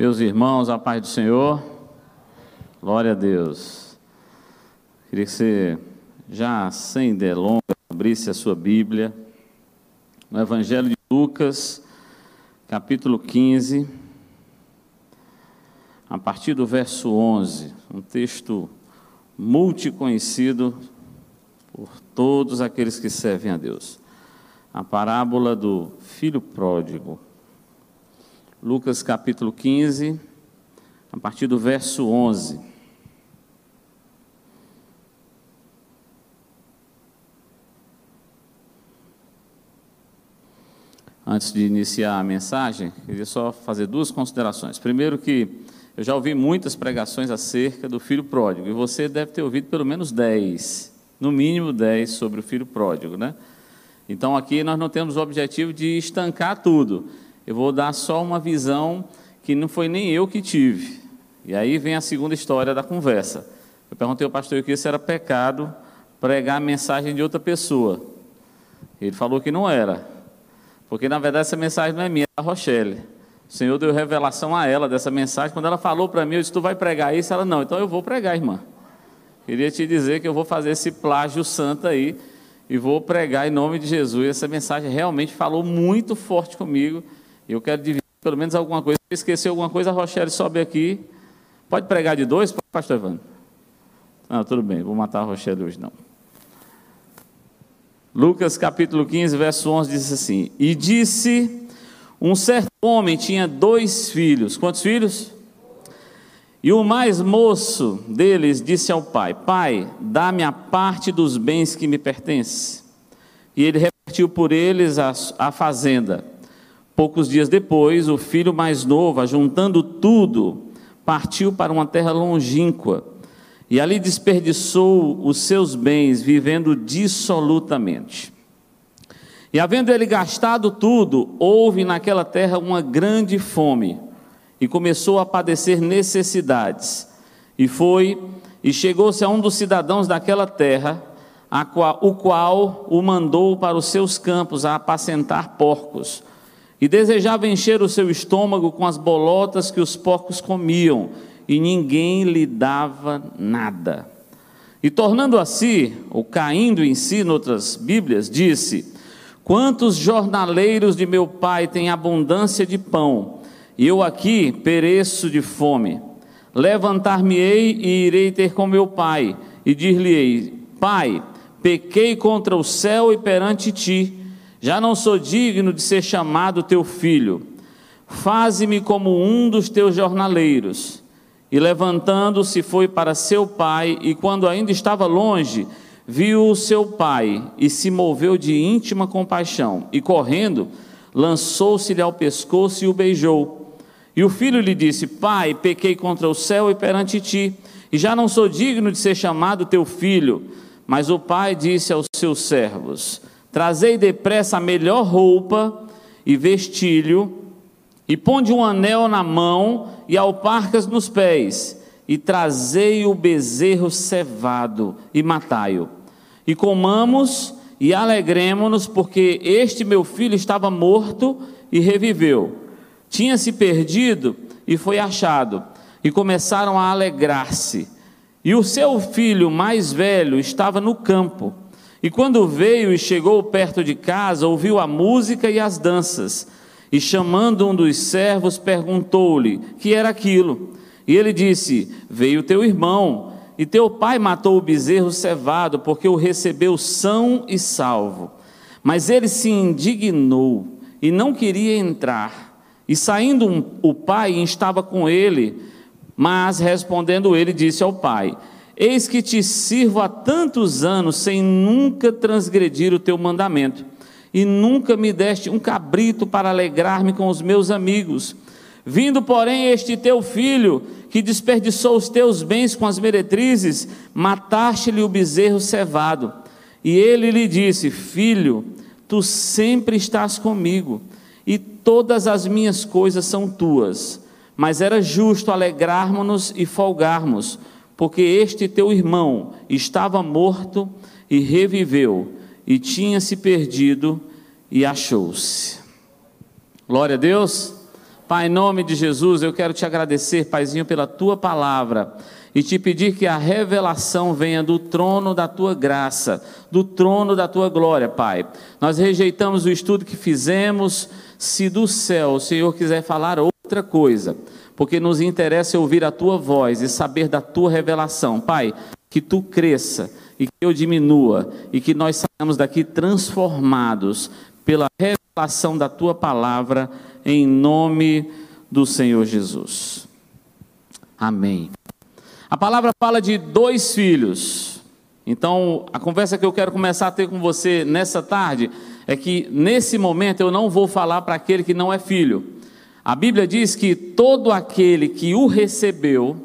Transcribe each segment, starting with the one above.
Meus irmãos, a paz do Senhor, glória a Deus. Queria que você, já sem delongas, abrisse a sua Bíblia, no Evangelho de Lucas, capítulo 15, a partir do verso 11, um texto multiconhecido por todos aqueles que servem a Deus. A parábola do filho pródigo. Lucas capítulo 15, a partir do verso 11. Antes de iniciar a mensagem, queria só fazer duas considerações. Primeiro que eu já ouvi muitas pregações acerca do filho pródigo, e você deve ter ouvido pelo menos dez, no mínimo dez sobre o filho pródigo, né? Então aqui nós não temos o objetivo de estancar tudo eu vou dar só uma visão que não foi nem eu que tive. E aí vem a segunda história da conversa. Eu perguntei ao pastor que isso era pecado pregar a mensagem de outra pessoa. Ele falou que não era. Porque na verdade essa mensagem não é minha, é da Rochelle. O Senhor deu revelação a ela dessa mensagem. Quando ela falou para mim, eu disse: Tu vai pregar isso? Ela não, então eu vou pregar, irmã. Queria te dizer que eu vou fazer esse plágio santo aí e vou pregar em nome de Jesus. Essa mensagem realmente falou muito forte comigo. Eu quero dividir pelo menos alguma coisa. Se esquecer alguma coisa, a Rochelle sobe aqui. Pode pregar de dois, pastor Evandro? Não, tudo bem, vou matar a Rochelle hoje não. Lucas capítulo 15, verso 11 diz assim: E disse: Um certo homem tinha dois filhos. Quantos filhos? E o mais moço deles disse ao pai: Pai, dá-me a parte dos bens que me pertence. E ele repartiu por eles a, a fazenda. Poucos dias depois, o filho mais novo, juntando tudo, partiu para uma terra longínqua e ali desperdiçou os seus bens, vivendo dissolutamente. E havendo ele gastado tudo, houve naquela terra uma grande fome e começou a padecer necessidades. E foi e chegou-se a um dos cidadãos daquela terra, qual, o qual o mandou para os seus campos a apacentar porcos e desejava encher o seu estômago com as bolotas que os porcos comiam, e ninguém lhe dava nada. E tornando a si, ou caindo em si, noutras Bíblias, disse: Quantos jornaleiros de meu pai têm abundância de pão, e eu aqui pereço de fome. Levantar-me-ei e irei ter com meu pai, e dir-lhe-ei: Pai, pequei contra o céu e perante ti já não sou digno de ser chamado teu filho. Faze-me como um dos teus jornaleiros. E levantando-se foi para seu pai, e quando ainda estava longe, viu o seu pai e se moveu de íntima compaixão, e correndo, lançou-se-lhe ao pescoço e o beijou. E o filho lhe disse: Pai, pequei contra o céu e perante ti, e já não sou digno de ser chamado teu filho. Mas o pai disse aos seus servos: Trazei depressa a melhor roupa e vestilho, e ponde um anel na mão e alparcas nos pés, e trazei o bezerro cevado e matai-o. E comamos e alegremos-nos, porque este meu filho estava morto e reviveu. Tinha se perdido e foi achado. E começaram a alegrar-se. E o seu filho mais velho estava no campo. E quando veio e chegou perto de casa, ouviu a música e as danças. E chamando um dos servos, perguntou-lhe que era aquilo. E ele disse: Veio teu irmão, e teu pai matou o bezerro cevado, porque o recebeu são e salvo. Mas ele se indignou e não queria entrar. E saindo um, o pai estava com ele, mas respondendo ele, disse ao pai: Eis que te sirvo há tantos anos sem nunca transgredir o teu mandamento, e nunca me deste um cabrito para alegrar-me com os meus amigos. Vindo, porém, este teu filho, que desperdiçou os teus bens com as meretrizes, mataste-lhe o bezerro cevado. E ele lhe disse: Filho, tu sempre estás comigo, e todas as minhas coisas são tuas. Mas era justo alegrarmos-nos e folgarmos porque este teu irmão estava morto e reviveu, e tinha se perdido e achou-se. Glória a Deus. Pai, em nome de Jesus, eu quero te agradecer, Paizinho, pela tua palavra e te pedir que a revelação venha do trono da tua graça, do trono da tua glória, Pai. Nós rejeitamos o estudo que fizemos, se do céu o Senhor quiser falar outra coisa, porque nos interessa ouvir a tua voz e saber da tua revelação, Pai, que tu cresça e que eu diminua e que nós saiamos daqui transformados pela revelação da tua palavra, em nome do Senhor Jesus. Amém. A palavra fala de dois filhos. Então, a conversa que eu quero começar a ter com você nessa tarde é que nesse momento eu não vou falar para aquele que não é filho. A Bíblia diz que todo aquele que o recebeu,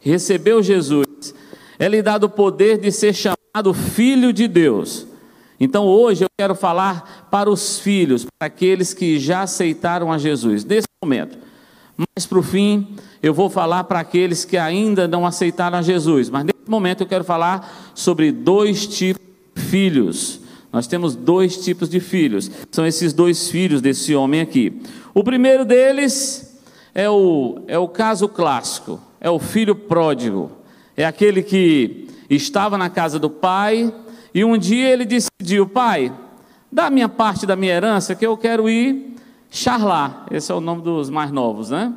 recebeu Jesus, é lhe dado o poder de ser chamado filho de Deus. Então hoje eu quero falar para os filhos, para aqueles que já aceitaram a Jesus, nesse momento. Mas para o fim, eu vou falar para aqueles que ainda não aceitaram a Jesus. Mas nesse momento eu quero falar sobre dois tipos de filhos. Nós temos dois tipos de filhos. São esses dois filhos desse homem aqui. O primeiro deles é o, é o caso clássico: é o filho pródigo. É aquele que estava na casa do pai e um dia ele decidiu: pai, dá minha parte da minha herança que eu quero ir charlar. Esse é o nome dos mais novos, né?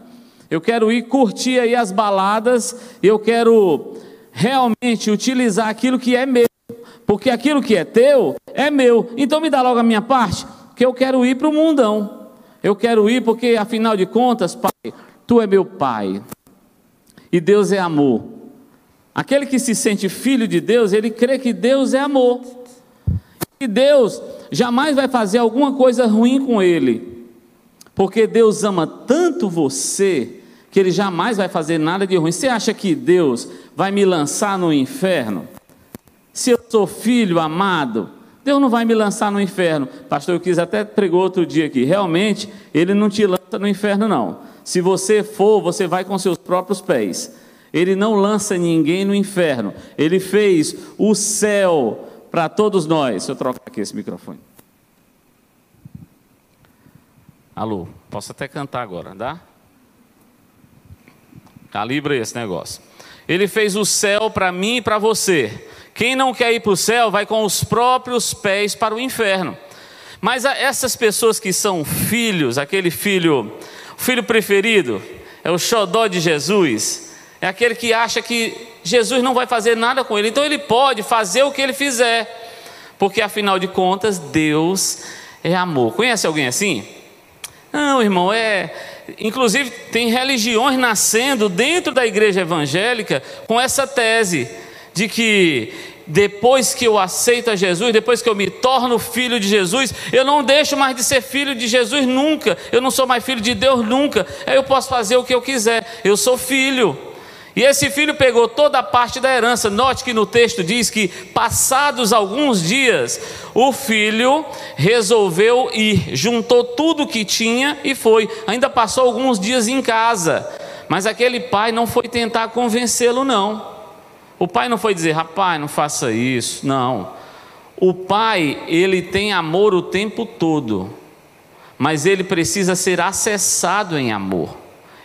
Eu quero ir curtir aí as baladas, eu quero realmente utilizar aquilo que é meu, porque aquilo que é teu é meu. Então me dá logo a minha parte, que eu quero ir para o mundão. Eu quero ir porque afinal de contas, pai, tu é meu pai. E Deus é amor. Aquele que se sente filho de Deus, ele crê que Deus é amor. E Deus jamais vai fazer alguma coisa ruim com ele. Porque Deus ama tanto você que ele jamais vai fazer nada de ruim. Você acha que Deus vai me lançar no inferno? Se eu sou filho amado, Deus não vai me lançar no inferno. Pastor, quis até pregou outro dia aqui. Realmente, ele não te lança no inferno, não. Se você for, você vai com seus próprios pés. Ele não lança ninguém no inferno. Ele fez o céu para todos nós. Deixa eu trocar aqui esse microfone. Alô, posso até cantar agora, dá? Calibra esse negócio. Ele fez o céu para mim e para você. Quem não quer ir para o céu vai com os próprios pés para o inferno. Mas essas pessoas que são filhos, aquele filho, o filho preferido, é o xodó de Jesus, é aquele que acha que Jesus não vai fazer nada com ele, então ele pode fazer o que ele fizer, porque afinal de contas, Deus é amor. Conhece alguém assim? Não, irmão, é Inclusive, tem religiões nascendo dentro da igreja evangélica com essa tese de que depois que eu aceito a Jesus, depois que eu me torno filho de Jesus, eu não deixo mais de ser filho de Jesus nunca, eu não sou mais filho de Deus nunca, aí eu posso fazer o que eu quiser, eu sou filho. E esse filho pegou toda a parte da herança. Note que no texto diz que, passados alguns dias, o filho resolveu ir, juntou tudo que tinha e foi. Ainda passou alguns dias em casa, mas aquele pai não foi tentar convencê-lo, não. O pai não foi dizer, rapaz, não faça isso. Não. O pai, ele tem amor o tempo todo, mas ele precisa ser acessado em amor.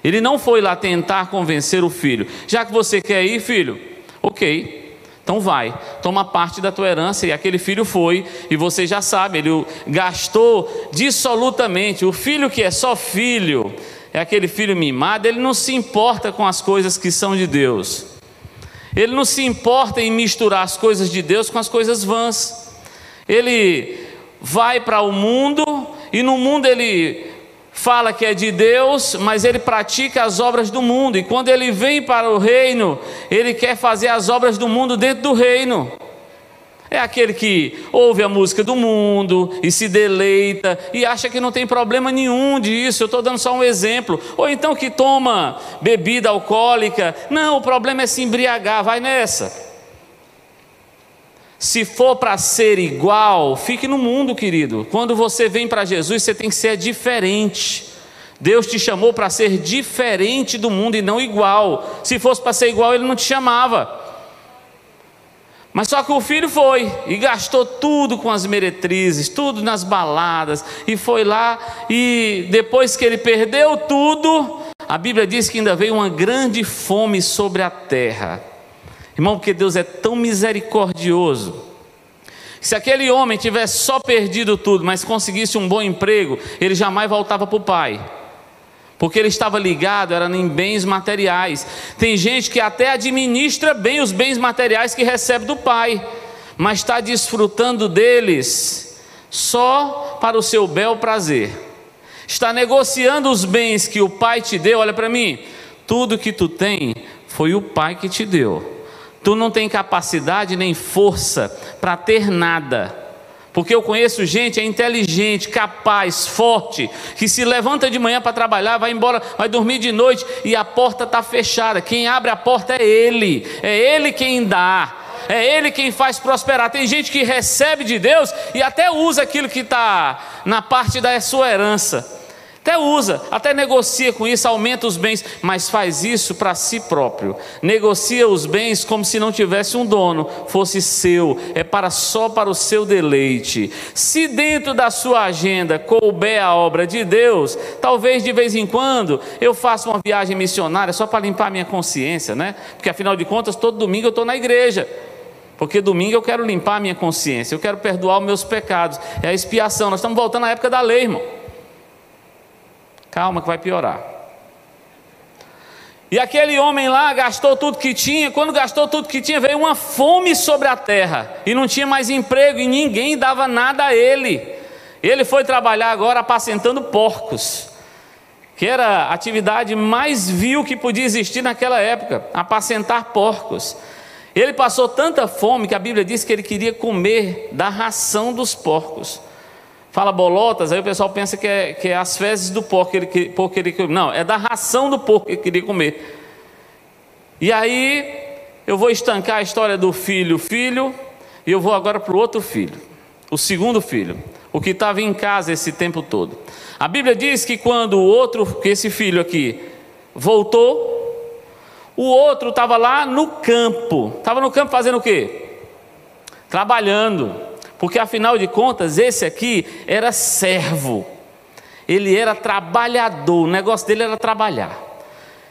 Ele não foi lá tentar convencer o filho. Já que você quer ir, filho, ok, então vai, toma parte da tua herança. E aquele filho foi, e você já sabe, ele gastou dissolutamente. O filho que é só filho, é aquele filho mimado, ele não se importa com as coisas que são de Deus. Ele não se importa em misturar as coisas de Deus com as coisas vãs. Ele vai para o mundo e no mundo ele fala que é de Deus, mas ele pratica as obras do mundo. E quando ele vem para o reino, ele quer fazer as obras do mundo dentro do reino. É aquele que ouve a música do mundo e se deleita e acha que não tem problema nenhum disso. Eu estou dando só um exemplo. Ou então que toma bebida alcoólica. Não, o problema é se embriagar, vai nessa. Se for para ser igual, fique no mundo, querido. Quando você vem para Jesus, você tem que ser diferente. Deus te chamou para ser diferente do mundo e não igual. Se fosse para ser igual, Ele não te chamava. Mas só que o filho foi e gastou tudo com as meretrizes, tudo nas baladas, e foi lá, e depois que ele perdeu tudo, a Bíblia diz que ainda veio uma grande fome sobre a terra. Irmão, porque Deus é tão misericordioso. Se aquele homem tivesse só perdido tudo, mas conseguisse um bom emprego, ele jamais voltava para o pai porque ele estava ligado, era em bens materiais. Tem gente que até administra bem os bens materiais que recebe do pai, mas está desfrutando deles só para o seu bel prazer. Está negociando os bens que o pai te deu. Olha para mim, tudo que tu tem foi o pai que te deu. Tu não tem capacidade nem força para ter nada porque eu conheço gente é inteligente, capaz, forte, que se levanta de manhã para trabalhar, vai embora, vai dormir de noite e a porta está fechada. Quem abre a porta é ele, é ele quem dá. É Ele quem faz prosperar. Tem gente que recebe de Deus e até usa aquilo que está na parte da sua herança. Até usa, até negocia com isso, aumenta os bens, mas faz isso para si próprio. Negocia os bens como se não tivesse um dono, fosse seu, é para só para o seu deleite. Se dentro da sua agenda couber a obra de Deus, talvez de vez em quando eu faça uma viagem missionária só para limpar minha consciência, né? Porque afinal de contas, todo domingo eu estou na igreja. Porque domingo eu quero limpar a minha consciência, eu quero perdoar os meus pecados. É a expiação. Nós estamos voltando à época da lei, irmão. Calma que vai piorar. E aquele homem lá gastou tudo que tinha. Quando gastou tudo que tinha, veio uma fome sobre a terra. E não tinha mais emprego e ninguém dava nada a ele. Ele foi trabalhar agora apacentando porcos, que era a atividade mais vil que podia existir naquela época apacentar porcos. Ele passou tanta fome que a Bíblia diz que ele queria comer da ração dos porcos. Fala bolotas, aí o pessoal pensa que é, que é as fezes do porco que ele, porco que ele Não, é da ração do porco que ele queria comer. E aí eu vou estancar a história do filho, filho, e eu vou agora para o outro filho, o segundo filho, o que estava em casa esse tempo todo. A Bíblia diz que quando o outro, que esse filho aqui, voltou, o outro estava lá no campo. Estava no campo fazendo o quê? Trabalhando. Porque afinal de contas, esse aqui era servo, ele era trabalhador, o negócio dele era trabalhar.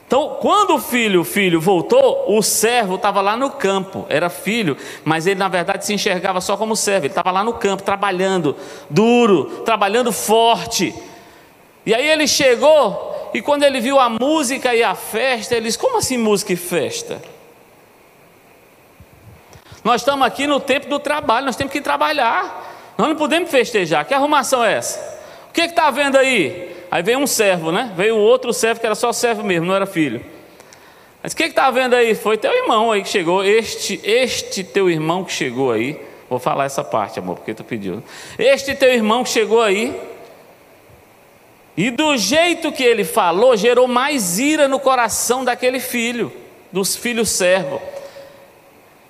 Então, quando o filho, o filho voltou, o servo estava lá no campo, era filho, mas ele na verdade se enxergava só como servo, ele estava lá no campo, trabalhando duro, trabalhando forte. E aí ele chegou, e quando ele viu a música e a festa, ele disse: Como assim música e festa? Nós estamos aqui no tempo do trabalho, nós temos que trabalhar. Nós não podemos festejar. Que arrumação é essa? O que está vendo aí? Aí veio um servo, né? Veio outro servo que era só servo mesmo, não era filho. Mas o que está vendo aí? Foi teu irmão aí que chegou, este, este teu irmão que chegou aí. Vou falar essa parte, amor, porque tu pediu. Este teu irmão que chegou aí. E do jeito que ele falou, gerou mais ira no coração daquele filho, dos filhos servos.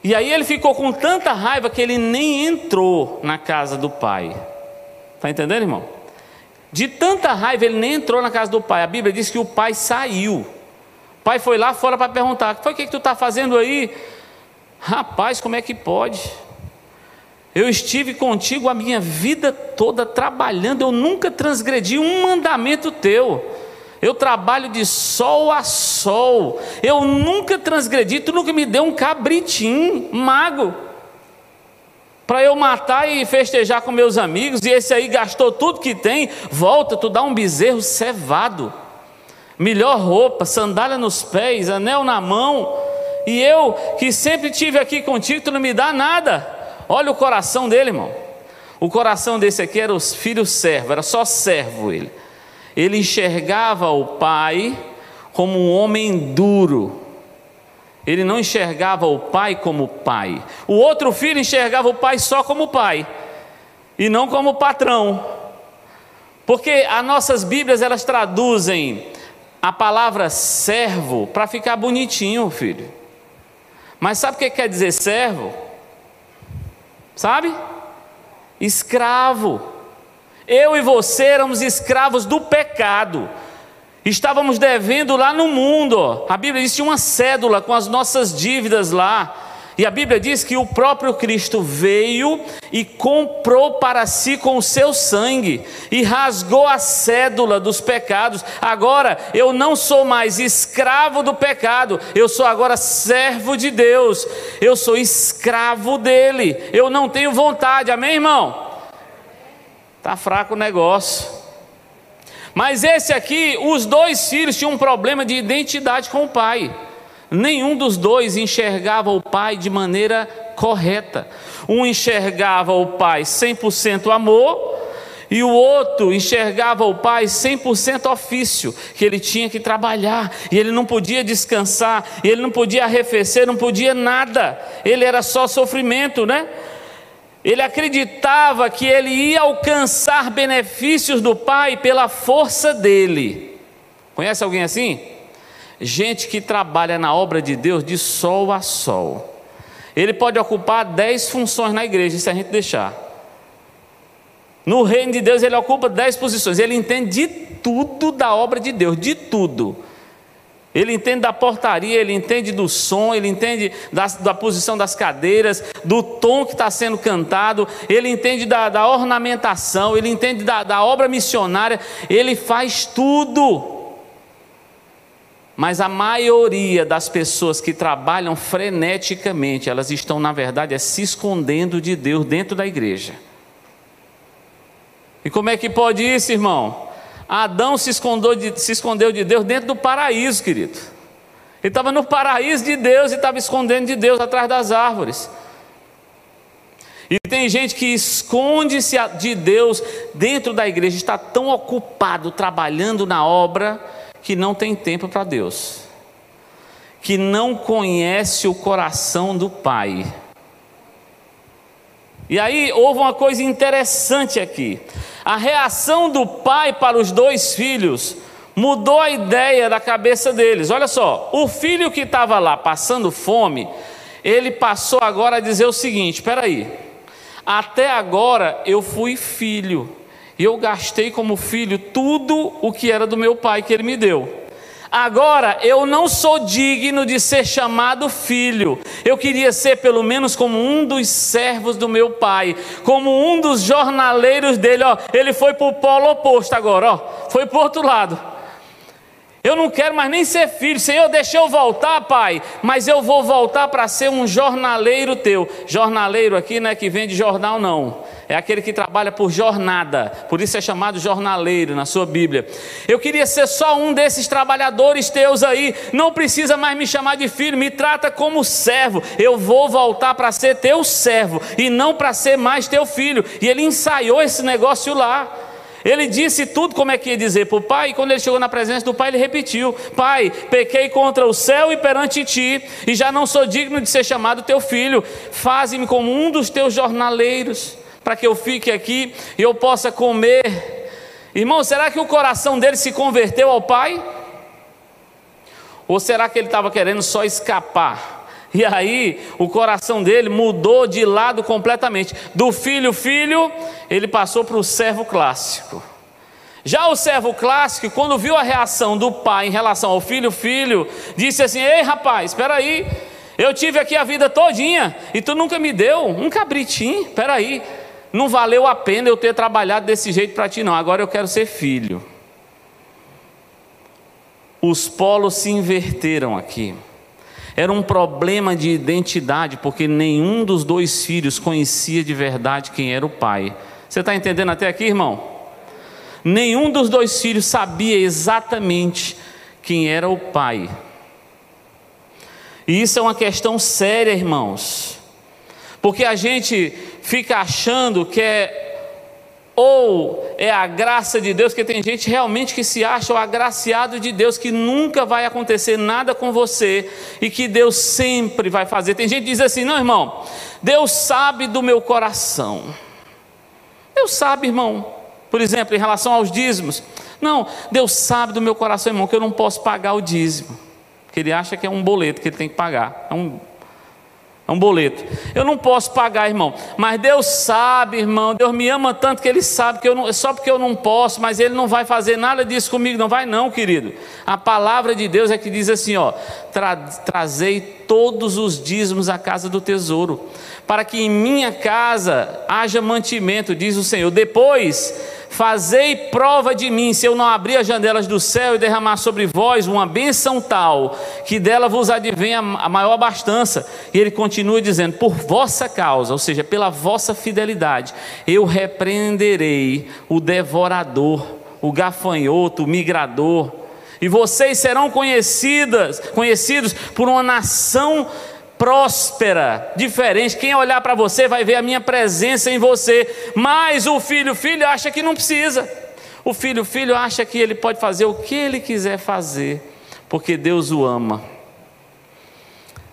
E aí ele ficou com tanta raiva que ele nem entrou na casa do pai. Está entendendo, irmão? De tanta raiva ele nem entrou na casa do pai. A Bíblia diz que o pai saiu. O pai foi lá fora para perguntar: "Foi o que, que tu está fazendo aí?" Rapaz, como é que pode? Eu estive contigo a minha vida toda trabalhando, eu nunca transgredi um mandamento teu. Eu trabalho de sol a sol. Eu nunca transgredi, tu nunca me deu um cabritinho, mago, para eu matar e festejar com meus amigos. E esse aí gastou tudo que tem, volta, tu dá um bezerro cevado, melhor roupa, sandália nos pés, anel na mão. E eu que sempre tive aqui contigo, tu não me dá nada. Olha o coração dele, irmão. O coração desse aqui era os filhos servos, era só servo ele ele enxergava o pai como um homem duro. Ele não enxergava o pai como pai. O outro filho enxergava o pai só como pai e não como patrão. Porque as nossas Bíblias elas traduzem a palavra servo para ficar bonitinho, filho. Mas sabe o que quer dizer servo? Sabe? Escravo. Eu e você éramos escravos do pecado. Estávamos devendo lá no mundo. A Bíblia diz que uma cédula com as nossas dívidas lá. E a Bíblia diz que o próprio Cristo veio e comprou para si com o seu sangue e rasgou a cédula dos pecados. Agora eu não sou mais escravo do pecado, eu sou agora servo de Deus, eu sou escravo dele. Eu não tenho vontade, amém, irmão? Tá fraco o negócio. Mas esse aqui, os dois filhos tinham um problema de identidade com o pai. Nenhum dos dois enxergava o pai de maneira correta. Um enxergava o pai 100% amor, e o outro enxergava o pai 100% ofício, que ele tinha que trabalhar, e ele não podia descansar, e ele não podia arrefecer, não podia nada, ele era só sofrimento, né? Ele acreditava que ele ia alcançar benefícios do pai pela força dele. Conhece alguém assim? gente que trabalha na obra de Deus de sol a sol. Ele pode ocupar dez funções na igreja, se a gente deixar. No reino de Deus, ele ocupa dez posições. Ele entende de tudo da obra de Deus, de tudo. Ele entende da portaria, ele entende do som, ele entende da, da posição das cadeiras, do tom que está sendo cantado, ele entende da, da ornamentação, ele entende da, da obra missionária, ele faz tudo. Mas a maioria das pessoas que trabalham freneticamente, elas estão, na verdade, é se escondendo de Deus dentro da igreja. E como é que pode isso, irmão? Adão se escondeu de, se escondeu de Deus dentro do paraíso, querido. Ele estava no paraíso de Deus e estava escondendo de Deus atrás das árvores. E tem gente que esconde-se de Deus dentro da igreja, está tão ocupado trabalhando na obra que não tem tempo para Deus, que não conhece o coração do Pai. E aí houve uma coisa interessante aqui. A reação do pai para os dois filhos mudou a ideia da cabeça deles. Olha só, o filho que estava lá passando fome, ele passou agora a dizer o seguinte: espera aí, até agora eu fui filho e eu gastei como filho tudo o que era do meu pai que ele me deu. Agora eu não sou digno de ser chamado filho. Eu queria ser pelo menos como um dos servos do meu pai, como um dos jornaleiros dele. Ó, ele foi para o polo oposto agora, ó, foi para o outro lado. Eu não quero mais nem ser filho. Senhor, deixa eu voltar, pai. Mas eu vou voltar para ser um jornaleiro teu. Jornaleiro aqui não é que vende jornal, não. É aquele que trabalha por jornada. Por isso é chamado jornaleiro na sua Bíblia. Eu queria ser só um desses trabalhadores teus aí. Não precisa mais me chamar de filho. Me trata como servo. Eu vou voltar para ser teu servo e não para ser mais teu filho. E ele ensaiou esse negócio lá. Ele disse tudo como é que ia dizer para o pai, e quando ele chegou na presença do pai, ele repetiu: Pai, pequei contra o céu e perante ti, e já não sou digno de ser chamado teu filho. Faze-me como um dos teus jornaleiros, para que eu fique aqui e eu possa comer. Irmão, será que o coração dele se converteu ao pai? Ou será que ele estava querendo só escapar? E aí o coração dele mudou de lado completamente. Do filho, filho, ele passou para o servo clássico. Já o servo clássico, quando viu a reação do pai em relação ao filho, filho, disse assim: Ei rapaz, espera aí, eu tive aqui a vida todinha e tu nunca me deu um cabritinho, espera aí, não valeu a pena eu ter trabalhado desse jeito para ti não, agora eu quero ser filho. Os polos se inverteram aqui. Era um problema de identidade, porque nenhum dos dois filhos conhecia de verdade quem era o pai. Você está entendendo até aqui, irmão? Nenhum dos dois filhos sabia exatamente quem era o pai. E isso é uma questão séria, irmãos. Porque a gente fica achando que é ou é a graça de Deus, que tem gente realmente que se acha o agraciado de Deus, que nunca vai acontecer nada com você e que Deus sempre vai fazer. Tem gente que diz assim: não, irmão, Deus sabe do meu coração. Deus sabe, irmão, por exemplo, em relação aos dízimos. Não, Deus sabe do meu coração, irmão, que eu não posso pagar o dízimo. Que ele acha que é um boleto que ele tem que pagar. É um... É um boleto. Eu não posso pagar, irmão. Mas Deus sabe, irmão. Deus me ama tanto que Ele sabe que eu não, só porque eu não posso, mas Ele não vai fazer nada disso comigo. Não vai, não, querido. A palavra de Deus é que diz assim: ó, tra, trazei todos os dízimos à casa do tesouro, para que em minha casa haja mantimento, diz o Senhor. Depois Fazei prova de mim, se eu não abrir as janelas do céu e derramar sobre vós uma benção tal, que dela vos advenha a maior abastança. E ele continua dizendo: Por vossa causa, ou seja, pela vossa fidelidade, eu repreenderei o devorador, o gafanhoto, o migrador, e vocês serão conhecidas, conhecidos por uma nação próspera, diferente. Quem olhar para você vai ver a minha presença em você. Mas o filho, o filho acha que não precisa. O filho, o filho acha que ele pode fazer o que ele quiser fazer, porque Deus o ama.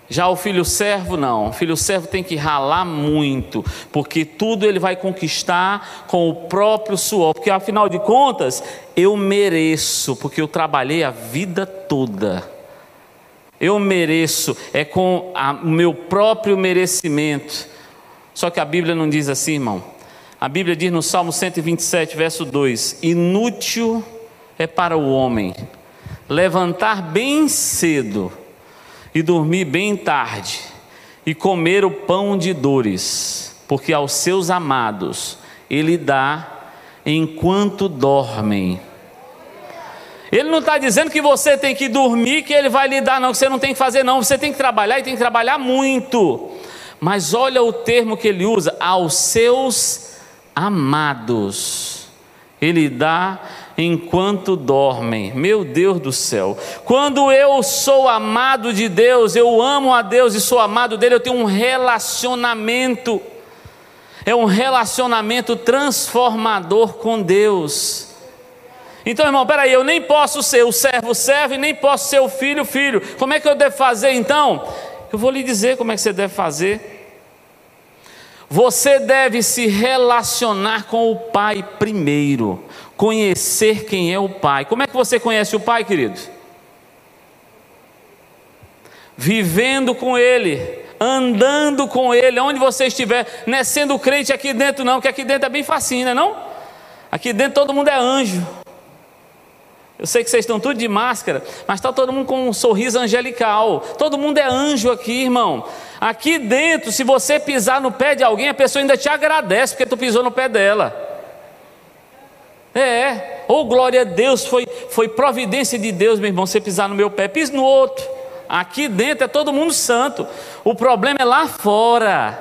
Já o filho servo não, o filho servo tem que ralar muito, porque tudo ele vai conquistar com o próprio suor, porque afinal de contas, eu mereço, porque eu trabalhei a vida toda eu mereço, é com o meu próprio merecimento. Só que a Bíblia não diz assim, irmão. A Bíblia diz no Salmo 127, verso 2: Inútil é para o homem levantar bem cedo e dormir bem tarde, e comer o pão de dores, porque aos seus amados ele dá enquanto dormem. Ele não está dizendo que você tem que dormir, que ele vai lhe dar, não, que você não tem que fazer, não. Você tem que trabalhar e tem que trabalhar muito. Mas olha o termo que ele usa: aos seus amados. Ele dá enquanto dormem. Meu Deus do céu. Quando eu sou amado de Deus, eu amo a Deus e sou amado dele, eu tenho um relacionamento. É um relacionamento transformador com Deus. Então, irmão, peraí, eu nem posso ser o servo servo e nem posso ser o filho filho. Como é que eu devo fazer então? Eu vou lhe dizer como é que você deve fazer. Você deve se relacionar com o Pai primeiro, conhecer quem é o Pai. Como é que você conhece o Pai, querido? Vivendo com Ele, andando com Ele, onde você estiver, não é sendo crente aqui dentro, não, que aqui dentro é bem facinho, não é? Não? Aqui dentro todo mundo é anjo. Eu sei que vocês estão tudo de máscara, mas está todo mundo com um sorriso angelical. Todo mundo é anjo aqui, irmão. Aqui dentro, se você pisar no pé de alguém, a pessoa ainda te agradece porque tu pisou no pé dela. É, ou oh, glória a Deus, foi, foi providência de Deus, meu irmão, você pisar no meu pé, pisa no outro. Aqui dentro é todo mundo santo. O problema é lá fora.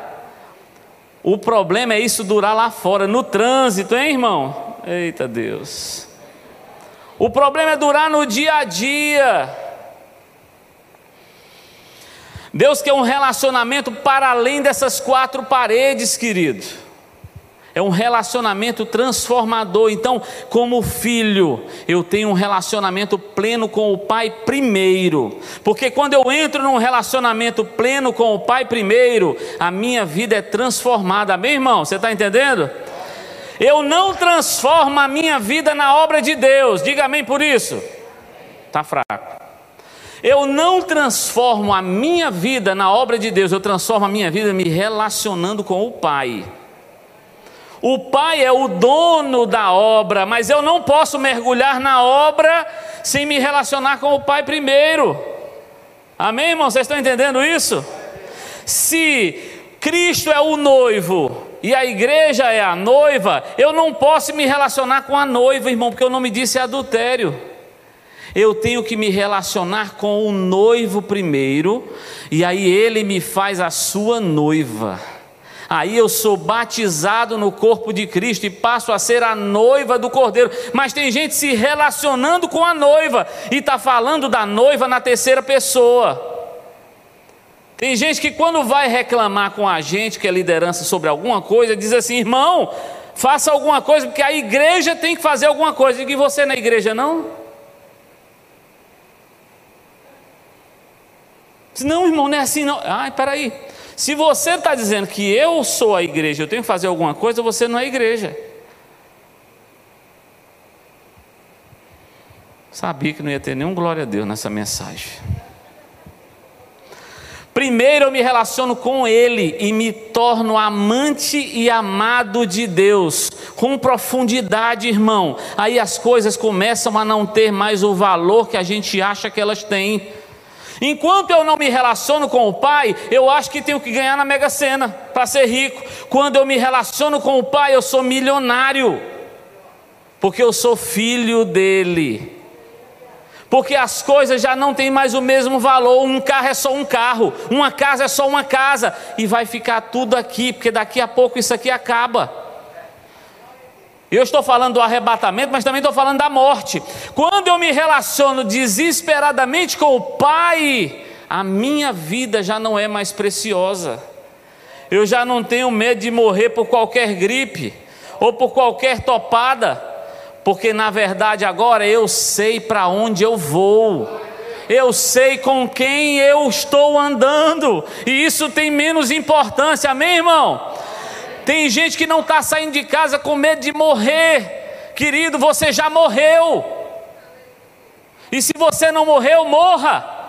O problema é isso durar lá fora, no trânsito, hein, irmão? Eita Deus. O problema é durar no dia a dia. Deus quer um relacionamento para além dessas quatro paredes, querido. É um relacionamento transformador. Então, como filho, eu tenho um relacionamento pleno com o Pai primeiro. Porque quando eu entro num relacionamento pleno com o Pai primeiro, a minha vida é transformada. Amém, irmão? Você está entendendo? Eu não transformo a minha vida na obra de Deus. Diga amém por isso. Está fraco. Eu não transformo a minha vida na obra de Deus, eu transformo a minha vida me relacionando com o Pai. O Pai é o dono da obra, mas eu não posso mergulhar na obra sem me relacionar com o Pai primeiro. Amém, irmão? Vocês estão entendendo isso? Se Cristo é o noivo e a igreja é a noiva, eu não posso me relacionar com a noiva, irmão, porque o nome disso é adultério. Eu tenho que me relacionar com o noivo primeiro, e aí ele me faz a sua noiva. Aí eu sou batizado no corpo de Cristo e passo a ser a noiva do Cordeiro. Mas tem gente se relacionando com a noiva e está falando da noiva na terceira pessoa. Tem gente que quando vai reclamar com a gente, que é liderança sobre alguma coisa, diz assim, irmão, faça alguma coisa, porque a igreja tem que fazer alguma coisa. E você na igreja não? Não, irmão, não é assim não. Ai, peraí. Se você está dizendo que eu sou a igreja, eu tenho que fazer alguma coisa, você não é igreja. Sabia que não ia ter nenhum glória a Deus nessa mensagem. Primeiro eu me relaciono com Ele e me torno amante e amado de Deus, com profundidade, irmão. Aí as coisas começam a não ter mais o valor que a gente acha que elas têm. Enquanto eu não me relaciono com o Pai, eu acho que tenho que ganhar na Mega Sena para ser rico. Quando eu me relaciono com o Pai, eu sou milionário, porque eu sou filho dele porque as coisas já não têm mais o mesmo valor. Um carro é só um carro, uma casa é só uma casa, e vai ficar tudo aqui, porque daqui a pouco isso aqui acaba. Eu estou falando do arrebatamento, mas também estou falando da morte. Quando eu me relaciono desesperadamente com o Pai, a minha vida já não é mais preciosa. Eu já não tenho medo de morrer por qualquer gripe ou por qualquer topada porque na verdade agora eu sei para onde eu vou, eu sei com quem eu estou andando, e isso tem menos importância, amém, irmão? Tem gente que não está saindo de casa com medo de morrer, querido, você já morreu, e se você não morreu, morra.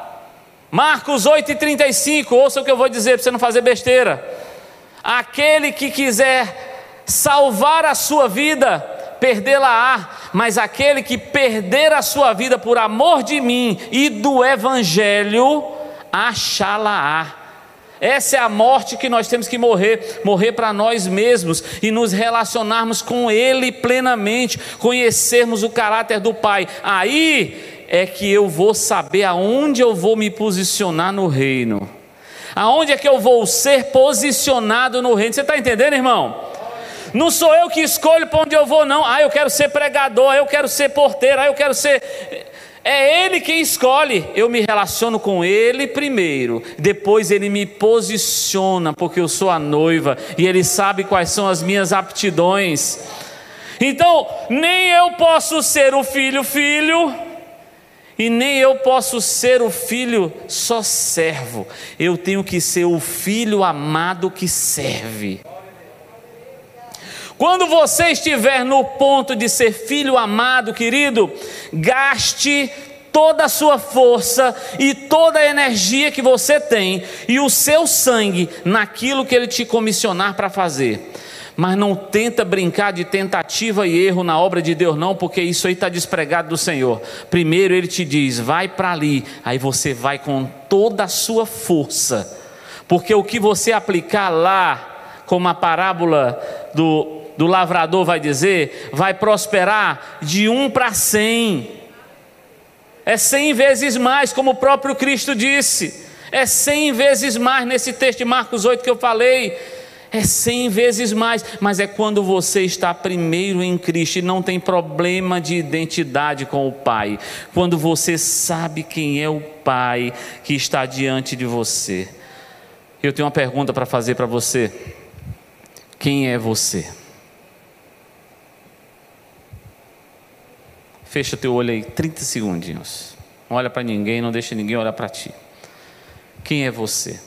Marcos 8,35, ouça o que eu vou dizer para você não fazer besteira. Aquele que quiser salvar a sua vida, perdê-la-á, mas aquele que perder a sua vida por amor de mim e do Evangelho, achá-la-á. Essa é a morte que nós temos que morrer, morrer para nós mesmos e nos relacionarmos com Ele plenamente, conhecermos o caráter do Pai. Aí é que eu vou saber aonde eu vou me posicionar no reino. Aonde é que eu vou ser posicionado no reino? Você está entendendo, irmão? Não sou eu que escolho para onde eu vou, não. Ah, eu quero ser pregador, eu quero ser porteiro, ah, eu quero ser. É Ele quem escolhe. Eu me relaciono com Ele primeiro, depois Ele me posiciona, porque eu sou a noiva e Ele sabe quais são as minhas aptidões. Então, nem eu posso ser o filho, filho, e nem eu posso ser o filho só servo. Eu tenho que ser o filho amado que serve. Quando você estiver no ponto de ser filho amado, querido, gaste toda a sua força e toda a energia que você tem e o seu sangue naquilo que ele te comissionar para fazer. Mas não tenta brincar de tentativa e erro na obra de Deus, não, porque isso aí está despregado do Senhor. Primeiro ele te diz, vai para ali, aí você vai com toda a sua força, porque o que você aplicar lá, como a parábola do do lavrador vai dizer, vai prosperar de um para cem. É cem vezes mais, como o próprio Cristo disse. É cem vezes mais nesse texto de Marcos 8 que eu falei. É cem vezes mais, mas é quando você está primeiro em Cristo e não tem problema de identidade com o Pai. Quando você sabe quem é o Pai que está diante de você. Eu tenho uma pergunta para fazer para você. Quem é você? Fecha teu olho aí 30 segundinhos. Não olha para ninguém, não deixa ninguém olhar para ti. Quem é você?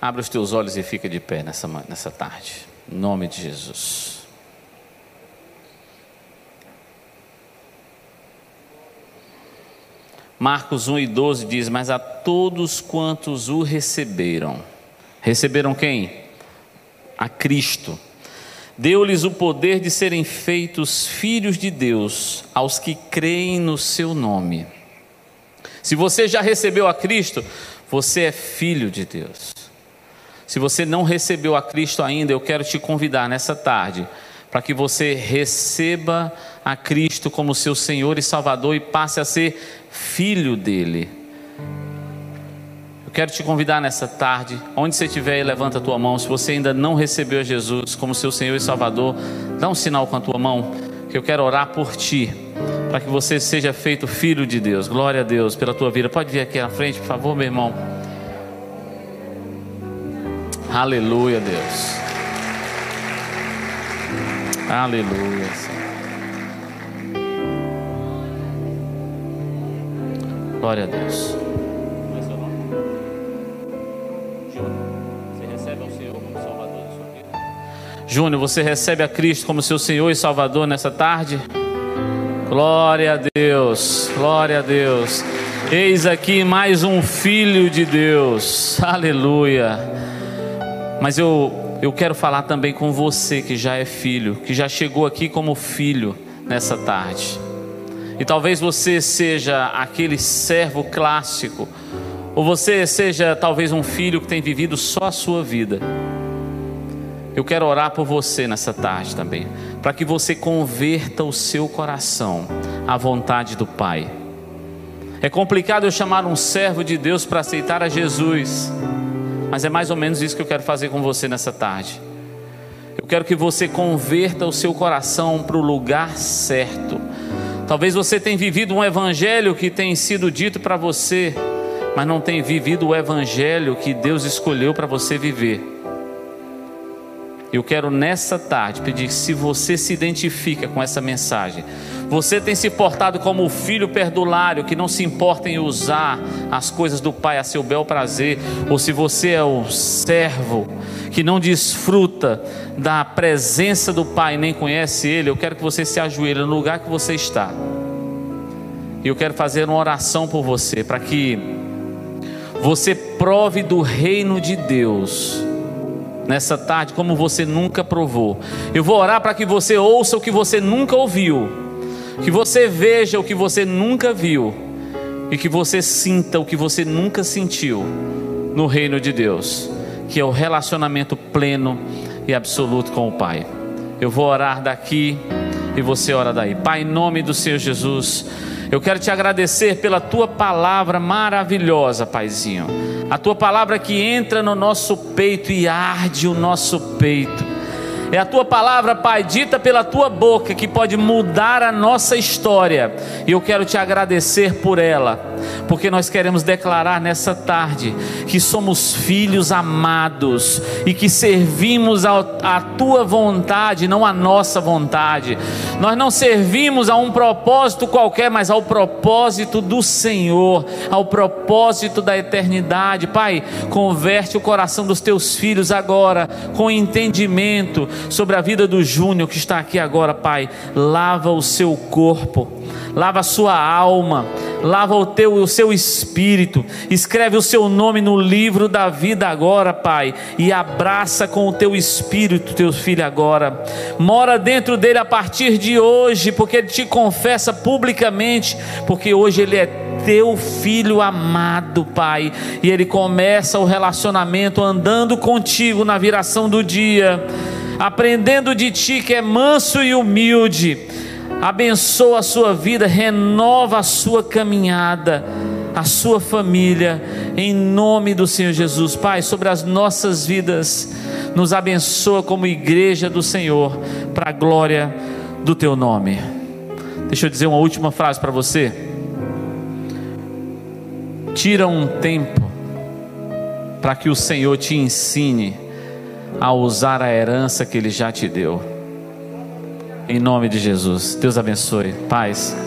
Abre os teus olhos e fica de pé nessa, nessa tarde. Em nome de Jesus. Marcos 1 e 12 diz: Mas a todos quantos o receberam, receberam quem? A Cristo. Deu-lhes o poder de serem feitos filhos de Deus, aos que creem no seu nome. Se você já recebeu a Cristo, você é filho de Deus. Se você não recebeu a Cristo ainda, eu quero te convidar nessa tarde para que você receba a Cristo como seu Senhor e Salvador e passe a ser filho dele. Eu quero te convidar nessa tarde, onde você estiver, levanta a tua mão. Se você ainda não recebeu a Jesus como seu Senhor e Salvador, dá um sinal com a tua mão, que eu quero orar por ti, para que você seja feito filho de Deus. Glória a Deus pela tua vida. Pode vir aqui na frente, por favor, meu irmão. Aleluia, Deus. Aleluia. Senhor. Glória a Deus. Júnior, você recebe a Cristo como seu Senhor e Salvador nessa tarde? Glória a Deus, glória a Deus. Eis aqui mais um filho de Deus, aleluia. Mas eu, eu quero falar também com você que já é filho, que já chegou aqui como filho nessa tarde. E talvez você seja aquele servo clássico, ou você seja talvez um filho que tem vivido só a sua vida. Eu quero orar por você nessa tarde também, para que você converta o seu coração à vontade do Pai. É complicado eu chamar um servo de Deus para aceitar a Jesus, mas é mais ou menos isso que eu quero fazer com você nessa tarde. Eu quero que você converta o seu coração para o lugar certo. Talvez você tenha vivido um evangelho que tem sido dito para você, mas não tenha vivido o evangelho que Deus escolheu para você viver. Eu quero nessa tarde pedir se você se identifica com essa mensagem, você tem se portado como o filho perdulário que não se importa em usar as coisas do Pai a seu bel prazer, ou se você é o servo que não desfruta da presença do Pai nem conhece Ele, eu quero que você se ajoelhe no lugar que você está. E eu quero fazer uma oração por você, para que você prove do reino de Deus nessa tarde como você nunca provou. Eu vou orar para que você ouça o que você nunca ouviu, que você veja o que você nunca viu e que você sinta o que você nunca sentiu no reino de Deus, que é o relacionamento pleno e absoluto com o Pai. Eu vou orar daqui e você ora daí. Pai, em nome do Senhor Jesus, eu quero te agradecer pela tua palavra maravilhosa, Paizinho. A tua palavra que entra no nosso peito e arde o nosso peito. É a tua palavra, Pai, dita pela tua boca que pode mudar a nossa história. E eu quero te agradecer por ela, porque nós queremos declarar nessa tarde que somos filhos amados e que servimos a tua vontade, não a nossa vontade. Nós não servimos a um propósito qualquer, mas ao propósito do Senhor, ao propósito da eternidade. Pai, converte o coração dos teus filhos agora com entendimento sobre a vida do Júnior que está aqui agora, Pai. Lava o seu corpo, lava a sua alma, lava o teu o seu espírito, escreve o seu nome no livro da vida agora, Pai, e abraça com o teu espírito teu filho agora. Mora dentro dele a partir de hoje, porque ele te confessa publicamente, porque hoje ele é teu filho amado, Pai, e ele começa o relacionamento andando contigo na viração do dia aprendendo de ti que é manso e humilde. Abençoa a sua vida, renova a sua caminhada, a sua família, em nome do Senhor Jesus. Pai, sobre as nossas vidas, nos abençoa como igreja do Senhor, para a glória do teu nome. Deixa eu dizer uma última frase para você. Tira um tempo para que o Senhor te ensine a usar a herança que Ele já te deu. Em nome de Jesus. Deus abençoe. Paz.